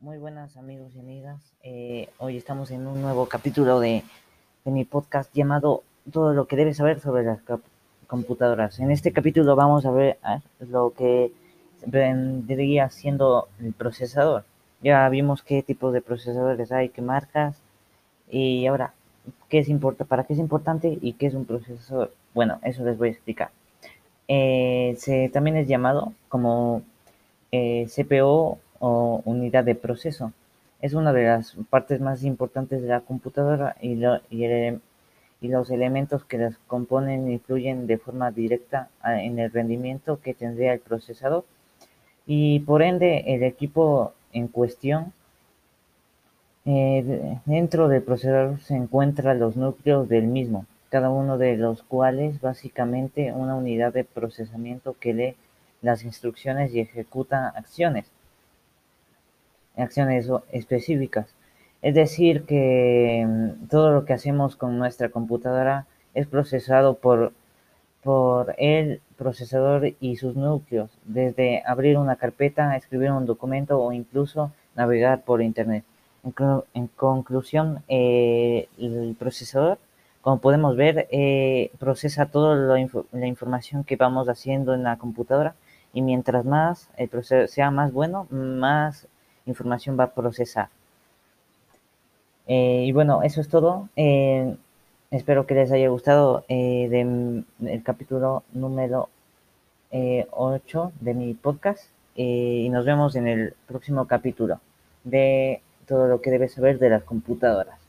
Muy buenas amigos y amigas. Eh, hoy estamos en un nuevo capítulo de, de, mi podcast llamado Todo lo que debes saber sobre las computadoras. En este capítulo vamos a ver lo que vendría siendo el procesador. Ya vimos qué tipo de procesadores hay, qué marcas y ahora qué es importante, para qué es importante y qué es un procesador. Bueno, eso les voy a explicar. Eh, se, también es llamado como eh, CPO o unidad de proceso. Es una de las partes más importantes de la computadora y, los elementos que las componen influyen de forma directa en el rendimiento que tendría el procesador y por ende el equipo en cuestión. Eh, dentro del procesador se encuentran los núcleos del mismo, cada uno de los cuales básicamente una unidad de procesamiento que lee las instrucciones y ejecuta acciones acciones específicas. Es decir, que mm, todo lo que hacemos con nuestra computadora es procesado por, por el procesador y sus núcleos, desde abrir una carpeta, escribir un documento o incluso navegar por Internet. En, conclusión, eh, el procesador, como podemos ver, eh, procesa toda la información que vamos haciendo en la computadora y mientras más el procesador sea más bueno, más información va a procesar. Eh, y bueno, eso es todo. Eh, espero que les haya gustado eh, del capítulo número 8 de mi podcast. y nos vemos en el próximo capítulo de todo lo que debes saber de las computadoras.